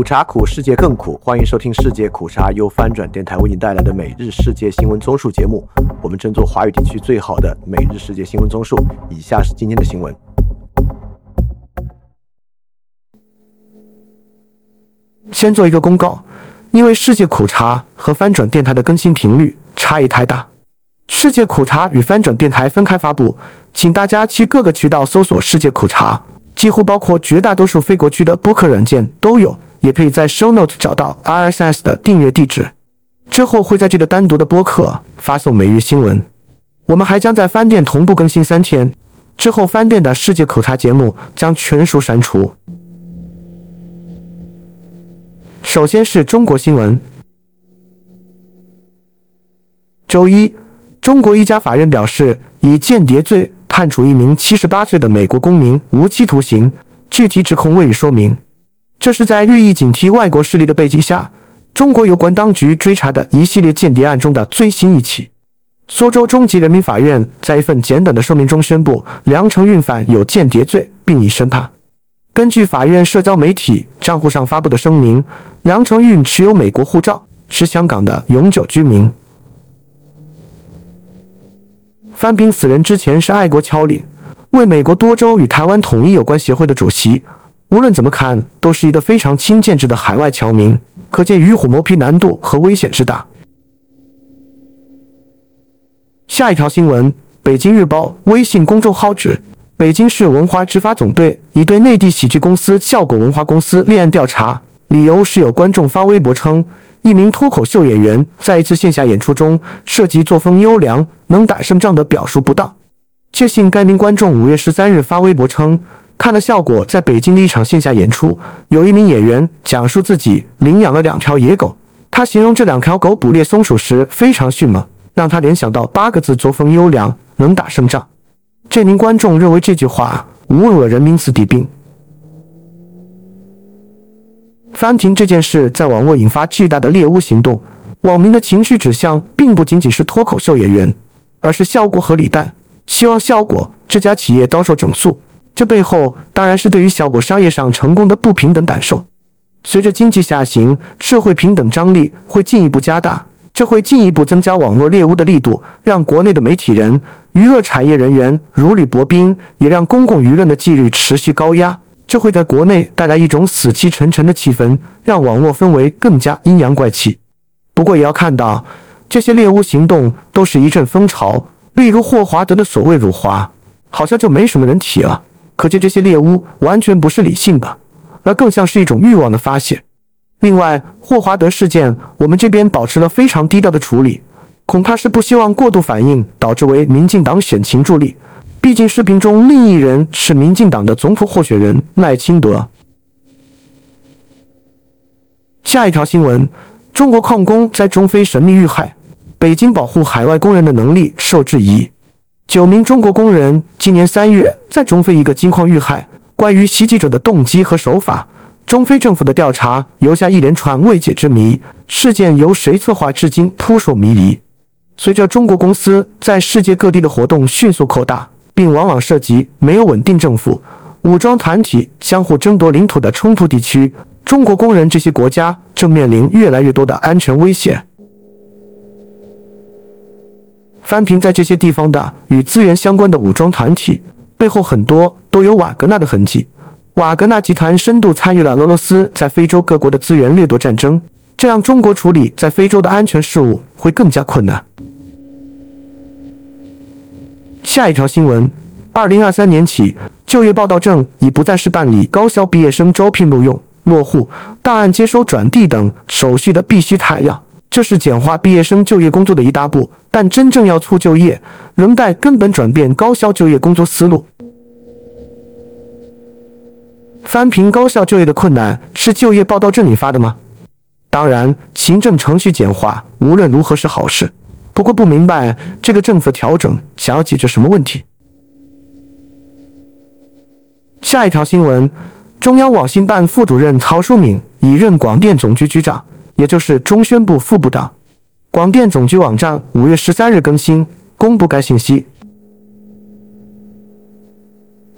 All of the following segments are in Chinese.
苦茶苦，世界更苦。欢迎收听世界苦茶由翻转电台为你带来的每日世界新闻综述节目。我们争做华语地区最好的每日世界新闻综述。以下是今天的新闻。先做一个公告，因为世界苦茶和翻转电台的更新频率差异太大，世界苦茶与翻转电台分开发布，请大家去各个渠道搜索世界苦茶。几乎包括绝大多数非国区的播客软件都有，也可以在 Show Note 找到 RSS 的订阅地址。之后会在这个单独的播客发送每日新闻。我们还将在翻店同步更新三天，之后翻店的世界口茶节目将全数删除。首先是中国新闻。周一，中国一家法院表示，以间谍罪。判处一名七十八岁的美国公民无期徒刑，具体指控未予说明。这是在日益警惕外国势力的背景下，中国有关当局追查的一系列间谍案中的最新一起。苏州中级人民法院在一份简短的声明中宣布，梁成运犯有间谍罪，并已审判。根据法院社交媒体账户上发布的声明，梁成运持有美国护照，是香港的永久居民。翻平死人之前是爱国侨领，为美国多州与台湾统一有关协会的主席。无论怎么看，都是一个非常亲建制的海外侨民，可见与虎谋皮难度和危险之大。下一条新闻：北京日报微信公众号指，北京市文化执法总队已对内地喜剧公司效果文化公司立案调查，理由是有观众发微博称。一名脱口秀演员在一次线下演出中涉及作风优良、能打胜仗的表述不当。确信该名观众五月十三日发微博称，看了效果在北京的一场线下演出，有一名演员讲述自己领养了两条野狗，他形容这两条狗捕猎松鼠时非常迅猛，让他联想到八个字：作风优良、能打胜仗。这名观众认为这句话侮辱了人民子弟兵。翻停这件事在网络引发巨大的猎巫行动，网民的情绪指向并不仅仅是脱口秀演员，而是效果和李诞，希望效果这家企业遭受整肃。这背后当然是对于效果商业上成功的不平等感受。随着经济下行，社会平等张力会进一步加大，这会进一步增加网络猎巫的力度，让国内的媒体人、娱乐产业人员如履薄冰，也让公共舆论的纪律持续高压。这会在国内带来一种死气沉沉的气氛，让网络氛围更加阴阳怪气。不过，也要看到，这些猎巫行动都是一阵风潮。例如霍华德的所谓辱华，好像就没什么人提了。可见，这些猎巫完全不是理性的，而更像是一种欲望的发泄。另外，霍华德事件，我们这边保持了非常低调的处理，恐怕是不希望过度反应导致为民进党选情助力。毕竟，视频中另一人是民进党的总统候选人赖清德。下一条新闻：中国矿工在中非神秘遇害，北京保护海外工人的能力受质疑。九名中国工人今年三月在中非一个金矿遇害，关于袭击者的动机和手法，中非政府的调查留下一连串未解之谜。事件由谁策划，至今扑朔迷离。随着中国公司在世界各地的活动迅速扩大。并往往涉及没有稳定政府、武装团体相互争夺领土的冲突地区。中国工人这些国家正面临越来越多的安全威胁。翻平在这些地方的与资源相关的武装团体背后，很多都有瓦格纳的痕迹。瓦格纳集团深度参与了俄罗斯在非洲各国的资源掠夺战争，这让中国处理在非洲的安全事务会更加困难。下一条新闻：二零二三年起，就业报到证已不再是办理高校毕业生招聘录用、落户、档案接收、转递等手续的必须材料。这是简化毕业生就业工作的一大步，但真正要促就业，仍待根本转变高校就业工作思路。翻平高校就业的困难是就业报到证里发的吗？当然，行政程序简化无论如何是好事。不过不明白这个政策调整想要解决什么问题。下一条新闻：中央网信办副主任曹淑敏已任广电总局局长，也就是中宣部副部长。广电总局网站五月十三日更新公布该信息。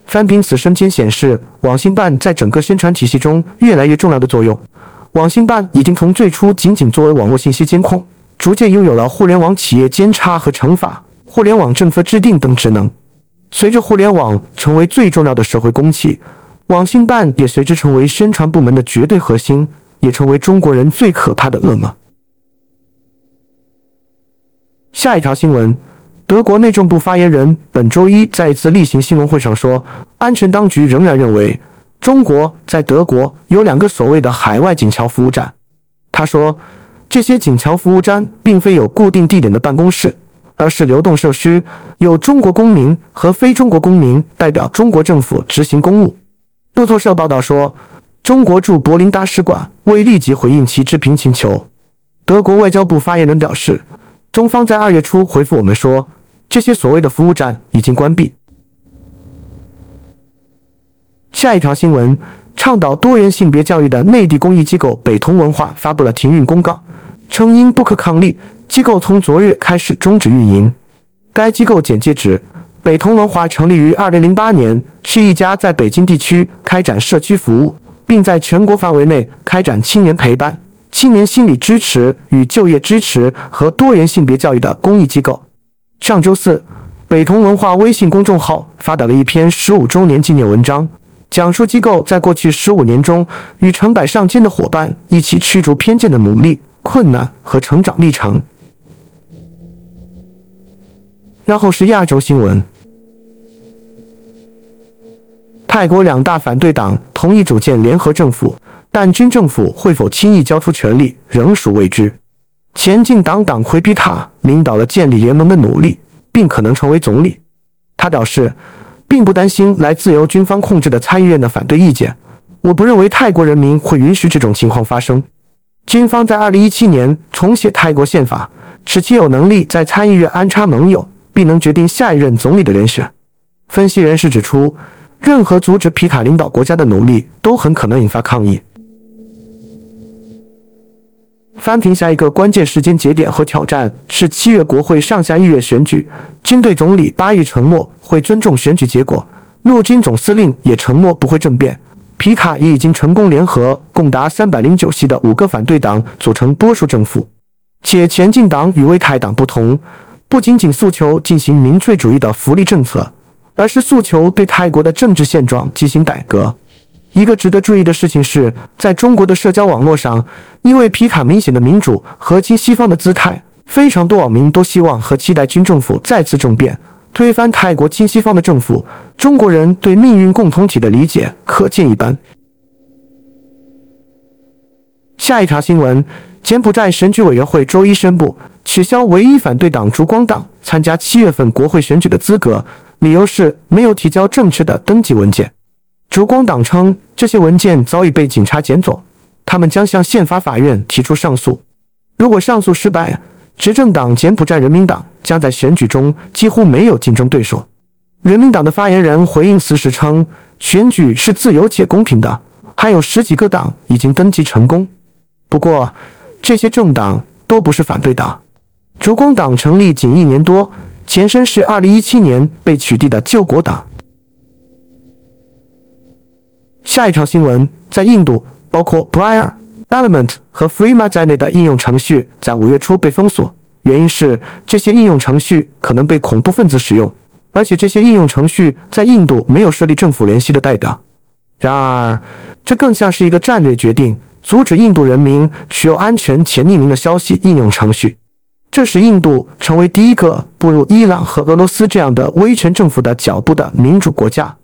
翻评此升迁显示网信办在整个宣传体系中越来越重要的作用。网信办已经从最初仅仅作为网络信息监控，逐渐拥有了互联网企业监察和惩罚、互联网政策制定等职能。随着互联网成为最重要的社会公器，网信办也随之成为宣传部门的绝对核心，也成为中国人最可怕的噩梦。下一条新闻，德国内政部发言人本周一在一次例行新闻会上说，安全当局仍然认为中国在德国有两个所谓的海外警桥服务站。他说，这些警桥服务站并非有固定地点的办公室。而是流动设施，有中国公民和非中国公民代表中国政府执行公务。路透社报道说，中国驻柏林大使馆未立即回应其置评请求。德国外交部发言人表示，中方在二月初回复我们说，这些所谓的服务站已经关闭。下一条新闻，倡导多元性别教育的内地公益机构北同文化发布了停运公告，称因不可抗力。机构从昨日开始终止运营。该机构简介指，北同文化成立于二零零八年，是一家在北京地区开展社区服务，并在全国范围内开展青年陪伴、青年心理支持与就业支持和多元性别教育的公益机构。上周四，北同文化微信公众号发表了一篇十五周年纪念文章，讲述机构在过去十五年中与成百上千的伙伴一起驱逐偏见的努力、困难和成长历程。然后是亚洲新闻。泰国两大反对党同意组建联合政府，但军政府会否轻易交出权力仍属未知。前进党党魁皮塔领导了建立联盟的努力，并可能成为总理。他表示，并不担心来自由军方控制的参议院的反对意见。我不认为泰国人民会允许这种情况发生。军方在2017年重写泰国宪法，使其有能力在参议院安插盟友。并能决定下一任总理的人选。分析人士指出，任何阻止皮卡领导国家的努力都很可能引发抗议。翻平下一个关键时间节点和挑战是七月国会上下议院选举。军队总理巴育承诺会尊重选举结果，陆军总司令也承诺不会政变。皮卡也已经成功联合共达三百零九席的五个反对党组成多数政府，且前进党与威泰党不同。不仅仅诉求进行民粹主义的福利政策，而是诉求对泰国的政治现状进行改革。一个值得注意的事情是，在中国的社交网络上，因为皮卡明显的民主和亲西方的姿态，非常多网民都希望和期待军政府再次政变，推翻泰国亲西方的政府。中国人对命运共同体的理解可见一斑。下一条新闻。柬埔寨选举委员会周一宣布取消唯一反对党烛光党参加七月份国会选举的资格，理由是没有提交正确的登记文件。烛光党称，这些文件早已被警察捡走，他们将向宪法法院提出上诉。如果上诉失败，执政党柬埔寨人民党将在选举中几乎没有竞争对手。人民党的发言人回应此时称，选举是自由且公平的，还有十几个党已经登记成功。不过，这些政党都不是反对党。烛光党成立仅一年多，前身是2017年被取缔的救国党。下一条新闻，在印度，包括 Briar、Element 和 Freema 在内的应用程序在五月初被封锁，原因是这些应用程序可能被恐怖分子使用，而且这些应用程序在印度没有设立政府联系的代表。然而，这更像是一个战略决定。阻止印度人民使用安全且匿名的消息应用程序，这使印度成为第一个步入伊朗和俄罗斯这样的威权政府的脚步的民主国家。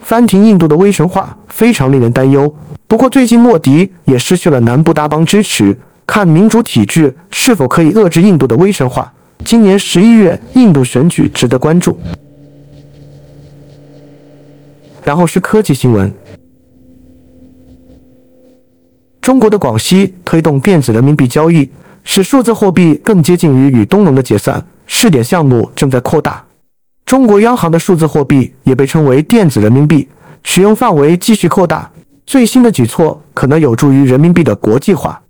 翻停印度的威神化非常令人担忧。不过，最近莫迪也失去了南部大邦支持，看民主体制是否可以遏制印度的威神化。今年十一月印度选举值得关注。然后是科技新闻。中国的广西推动电子人民币交易，使数字货币更接近于与东盟的结算。试点项目正在扩大。中国央行的数字货币也被称为电子人民币，使用范围继续扩大。最新的举措可能有助于人民币的国际化，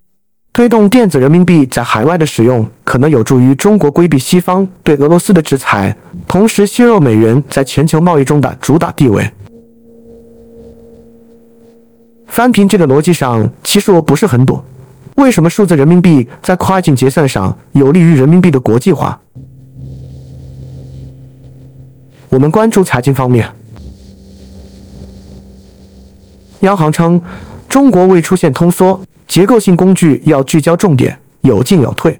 推动电子人民币在海外的使用，可能有助于中国规避西方对俄罗斯的制裁，同时削弱美元在全球贸易中的主导地位。翻平这个逻辑上，其实我不是很懂，为什么数字人民币在跨境结算上有利于人民币的国际化？我们关注财经方面，央行称，中国未出现通缩，结构性工具要聚焦重点，有进有退。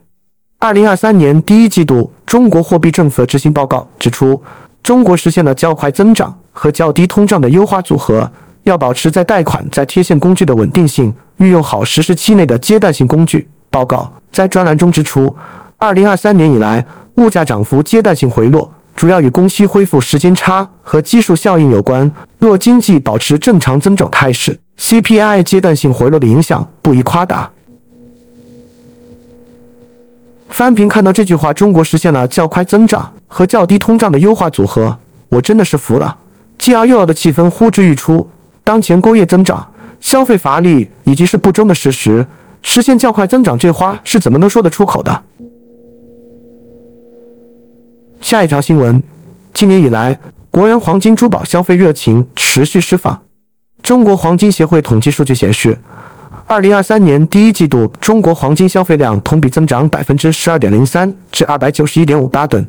二零二三年第一季度中国货币政策执行报告指出，中国实现了较快增长和较低通胀的优化组合。要保持在贷款在贴现工具的稳定性，运用好实施期内的阶段性工具。报告在专栏中指出，二零二三年以来，物价涨幅阶段性回落，主要与供需恢复时间差和基数效应有关。若经济保持正常增长态势，CPI 阶段性回落的影响不宜夸大。翻平看到这句话，中国实现了较快增长和较低通胀的优化组合，我真的是服了。既要又要的气氛呼之欲出。当前工业增长、消费乏力以及是不争的事实，实现较快增长这话是怎么能说得出口的？下一条新闻：今年以来，国人黄金珠宝消费热情持续释放。中国黄金协会统计数据显示，二零二三年第一季度中国黄金消费量同比增长百分之十二点零三，至二百九十一点五八吨。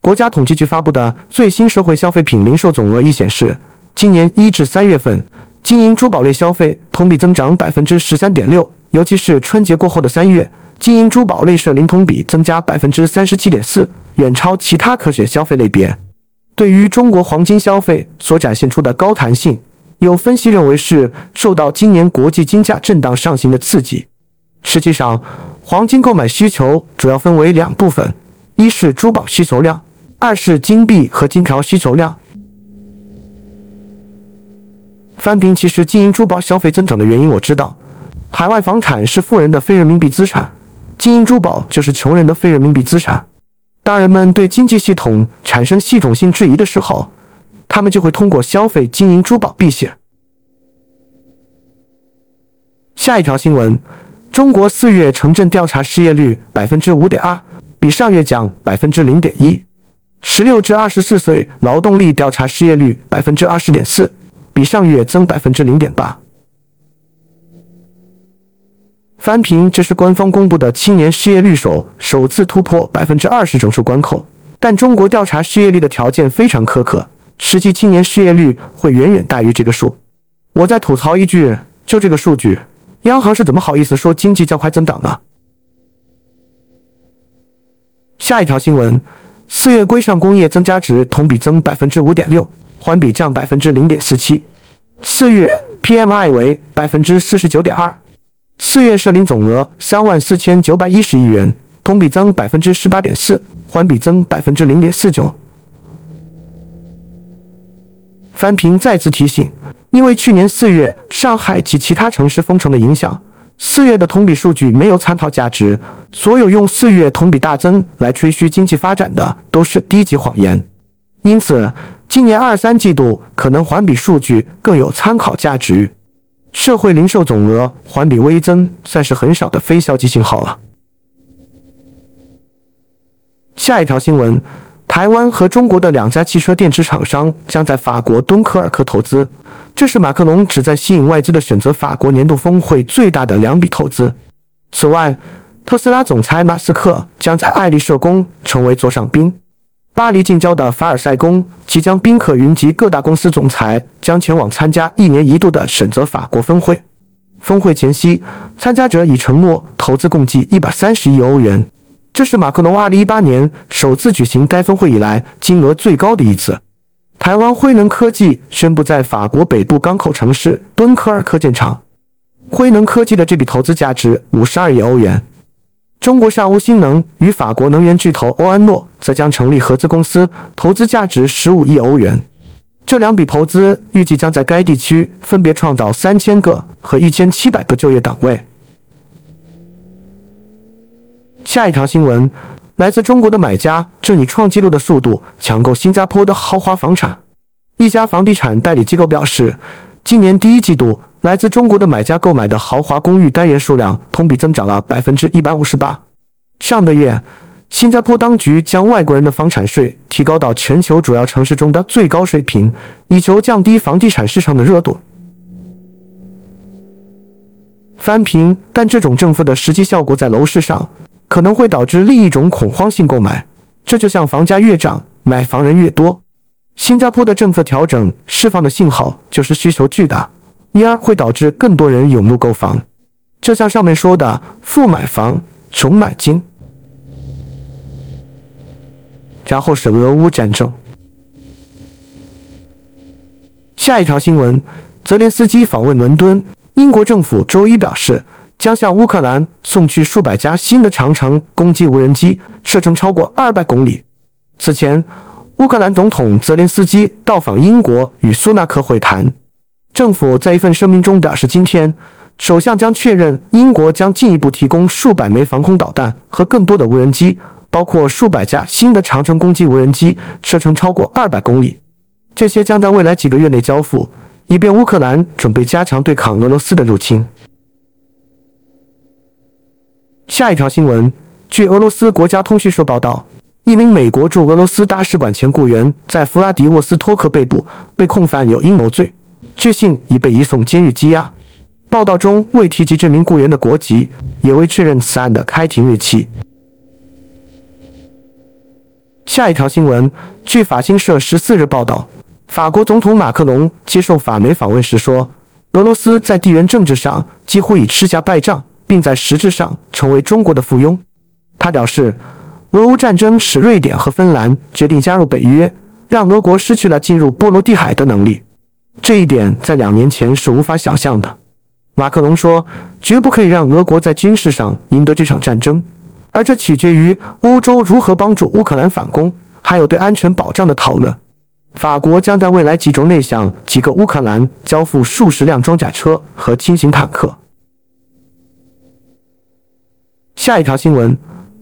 国家统计局发布的最新社会消费品零售总额亦显示。今年一至三月份，金银珠宝类消费同比增长百分之十三点六，尤其是春节过后的三月，金银珠宝类摄零同比增加百分之三十七点四，远超其他可选消费类别。对于中国黄金消费所展现出的高弹性，有分析认为是受到今年国际金价震荡上行的刺激。实际上，黄金购买需求主要分为两部分：一是珠宝需求量，二是金币和金条需求量。翻平，其实金银珠宝消费增长的原因我知道，海外房产是富人的非人民币资产，金银珠宝就是穷人的非人民币资产。当人们对经济系统产生系统性质疑的时候，他们就会通过消费金银珠宝避险。下一条新闻：中国四月城镇调查失业率百分之五点二，比上月降百分之零点一；十六至二十四岁劳动力调查失业率百分之二十点四。比上月增百分之零点八。翻平，这是官方公布的青年失业率首首次突破百分之二十整数关口，但中国调查失业率的条件非常苛刻，实际青年失业率会远远大于这个数。我再吐槽一句，就这个数据，央行是怎么好意思说经济较快增长呢？下一条新闻，四月规上工业增加值同比增百分之五点六。环比降百分之零点四七，四月 PMI 为百分之四十九点二，四月社零总额三万四千九百一十亿元，同比增百分之十八点四，环比增百分之零点四九。翻平再次提醒，因为去年四月上海及其他城市封城的影响，四月的同比数据没有参考价值，所有用四月同比大增来吹嘘经济发展的都是低级谎言，因此。今年二三季度可能环比数据更有参考价值，社会零售总额环比微增算是很少的非消极信号了。下一条新闻，台湾和中国的两家汽车电池厂商将在法国敦刻尔克投资，这是马克龙旨在吸引外资的选择法国年度峰会最大的两笔投资。此外，特斯拉总裁马斯克将在爱丽舍宫成为座上宾。巴黎近郊的凡尔赛宫即将宾客云集，各大公司总裁将前往参加一年一度的选择法国峰会。峰会前夕，参加者已承诺投资共计一百三十亿欧元，这是马克龙二零一八年首次举行该峰会以来金额最高的一次。台湾辉能科技宣布在法国北部港口城市敦刻尔克建厂，辉能科技的这笔投资价值五十二亿欧元。中国上乌新能与法国能源巨头欧安诺则将成立合资公司，投资价值十五亿欧元。这两笔投资预计将在该地区分别创造三千个和一千七百个就业岗位。下一条新闻，来自中国的买家正以创纪录的速度抢购新加坡的豪华房产。一家房地产代理机构表示，今年第一季度。来自中国的买家购买的豪华公寓单元数量同比增长了百分之一百五十八。上个月，新加坡当局将外国人的房产税提高到全球主要城市中的最高水平，以求降低房地产市场的热度。翻平，但这种政策的实际效果在楼市上可能会导致另一种恐慌性购买，这就像房价越涨，买房人越多。新加坡的政策调整释放的信号就是需求巨大，因而会导致更多人涌入购房。就像上面说的，富买房，穷买金。然后是俄乌战争。下一条新闻：泽连斯基访问伦敦。英国政府周一表示，将向乌克兰送去数百架新的长城攻击无人机，射程超过二百公里。此前，乌克兰总统泽连斯基到访英国，与苏纳克会谈。政府在一份声明中表示，今天首相将确认英国将进一步提供数百枚防空导弹和更多的无人机。包括数百架新的长城攻击无人机，射程超过二百公里。这些将在未来几个月内交付，以便乌克兰准备加强对抗俄罗斯的入侵。下一条新闻，据俄罗斯国家通讯社报道，一名美国驻俄罗斯大使馆前雇员在弗拉迪沃斯托克被捕，被控犯有阴谋罪，据信已被移送监狱羁押。报道中未提及这名雇员的国籍，也未确认此案的开庭日期。下一条新闻，据法新社十四日报道，法国总统马克龙接受法媒访问时说，俄罗斯在地缘政治上几乎已吃下败仗，并在实质上成为中国的附庸。他表示，俄乌战争使瑞典和芬兰决定加入北约，让俄国失去了进入波罗的海的能力。这一点在两年前是无法想象的。马克龙说，绝不可以让俄国在军事上赢得这场战争。而这取决于欧洲如何帮助乌克兰反攻，还有对安全保障的讨论。法国将在未来几周内向几个乌克兰交付数十辆装甲车和轻型坦克。下一条新闻：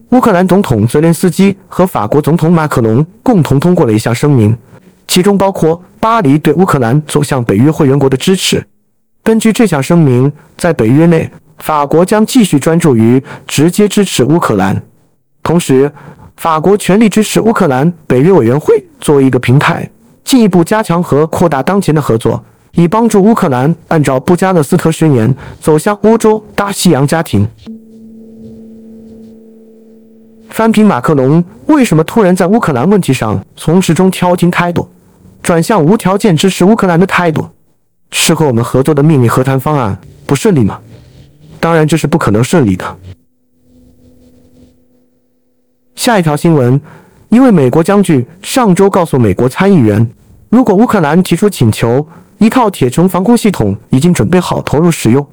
乌克兰总统泽连斯基和法国总统马克龙共同通过了一项声明，其中包括巴黎对乌克兰走向北约会员国的支持。根据这项声明，在北约内。法国将继续专注于直接支持乌克兰，同时，法国全力支持乌克兰北约委员会作为一个平台，进一步加强和扩大当前的合作，以帮助乌克兰按照布加勒斯特宣言走向欧洲大西洋家庭。翻评马克龙为什么突然在乌克兰问题上从始终挑剔态度，转向无条件支持乌克兰的态度？是和我们合作的秘密和谈方案不顺利吗？当然，这是不可能顺利的。下一条新闻，一位美国将军上周告诉美国参议员，如果乌克兰提出请求，依靠铁穹防空系统已经准备好投入使用。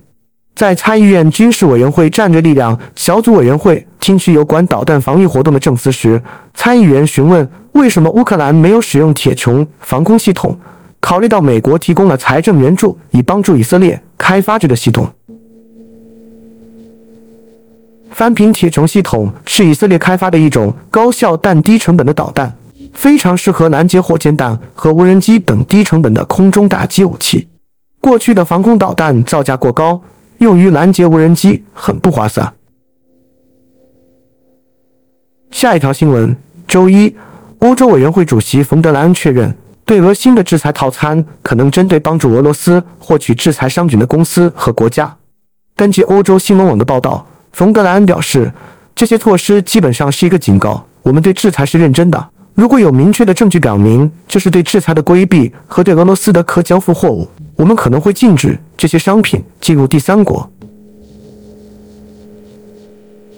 在参议院军事委员会战略力量小组委员会听取有关导弹防御活动的证词时，参议员询问为什么乌克兰没有使用铁穹防空系统。考虑到美国提供了财政援助，以帮助以色列开发这个系统。翻平铁穹系统是以色列开发的一种高效但低成本的导弹，非常适合拦截火箭弹和无人机等低成本的空中打击武器。过去的防空导弹造价过高，用于拦截无人机很不划算。下一条新闻：周一，欧洲委员会主席冯德莱恩确认，对俄新的制裁套餐可能针对帮助俄罗斯获取制裁商品的公司和国家。根据欧洲新闻网的报道。冯德莱恩表示，这些措施基本上是一个警告，我们对制裁是认真的。如果有明确的证据表明这是对制裁的规避和对俄罗斯的可交付货物，我们可能会禁止这些商品进入第三国。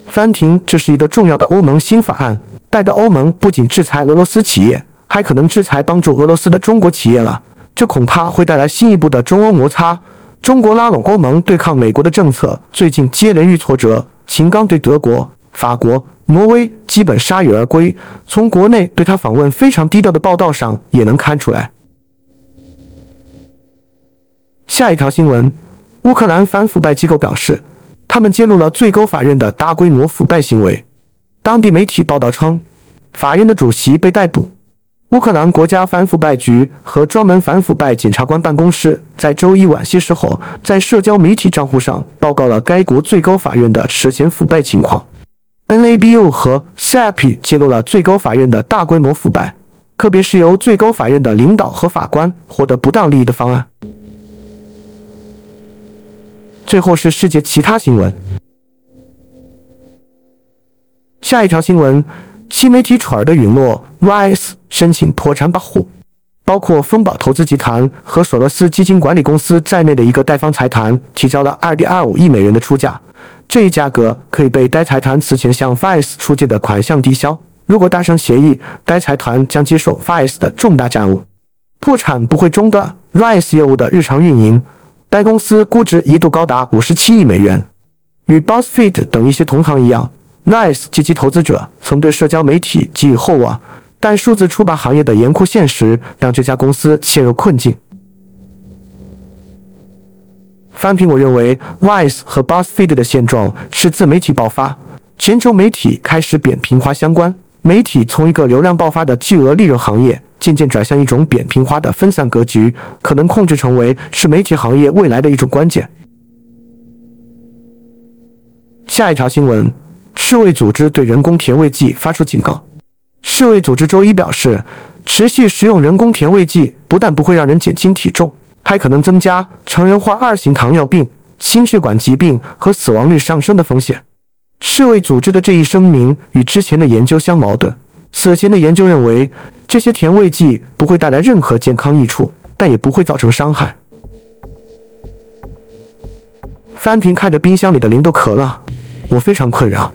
翻停，这是一个重要的欧盟新法案，代表欧盟不仅制裁俄罗斯企业，还可能制裁帮助俄罗斯的中国企业了。这恐怕会带来新一步的中欧摩擦。中国拉拢欧盟对抗美国的政策最近接连遇挫折，秦刚对德国、法国、挪威基本铩羽而归。从国内对他访问非常低调的报道上也能看出来。下一条新闻：乌克兰反腐败机构表示，他们揭露了最高法院的大规模腐败行为。当地媒体报道称，法院的主席被逮捕。乌克兰国家反腐败局和专门反腐败检察官办公室在周一晚些时候，在社交媒体账户上报告了该国最高法院的涉嫌腐败情况。NABU 和 SAP 揭露了最高法院的大规模腐败，特别是由最高法院的领导和法官获得不当利益的方案。最后是世界其他新闻。下一条新闻：新媒体蠢儿的陨落，Rise 申请破产保护。包括丰宝投资集团和索罗斯基金管理公司在内的一个贷方财团提交了2.25亿美元的出价，这一价格可以被该财团此前向 Rise 出借的款项抵消。如果达成协议，该财团将接受 Rise 的重大债务。破产不会中断 Rise 业务的日常运营。该公司估值一度高达57亿美元。与 BuzzFeed 等一些同行一样，Rise 及其投资者曾对社交媒体寄予厚望。但数字出版行业的严酷现实让这家公司陷入困境。翻评我认为，Wise 和 BuzzFeed 的现状是自媒体爆发，全球媒体开始扁平化相关。媒体从一个流量爆发的巨额利润行业，渐渐转向一种扁平化的分散格局，可能控制成为是媒体行业未来的一种关键。下一条新闻：世卫组织对人工甜味剂发出警告。世卫组织周一表示，持续食用人工甜味剂不但不会让人减轻体重，还可能增加成人患二型糖尿病、心血管疾病和死亡率上升的风险。世卫组织的这一声明与之前的研究相矛盾。此前的研究认为，这些甜味剂不会带来任何健康益处，但也不会造成伤害。翻平看着冰箱里的零度可乐，我非常困扰。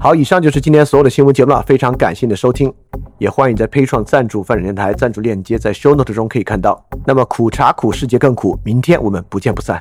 好，以上就是今天所有的新闻节目了，非常感谢你的收听，也欢迎在 p a 创赞助泛展电台赞助链接在 Show Note 中可以看到。那么苦茶苦，世界更苦，明天我们不见不散。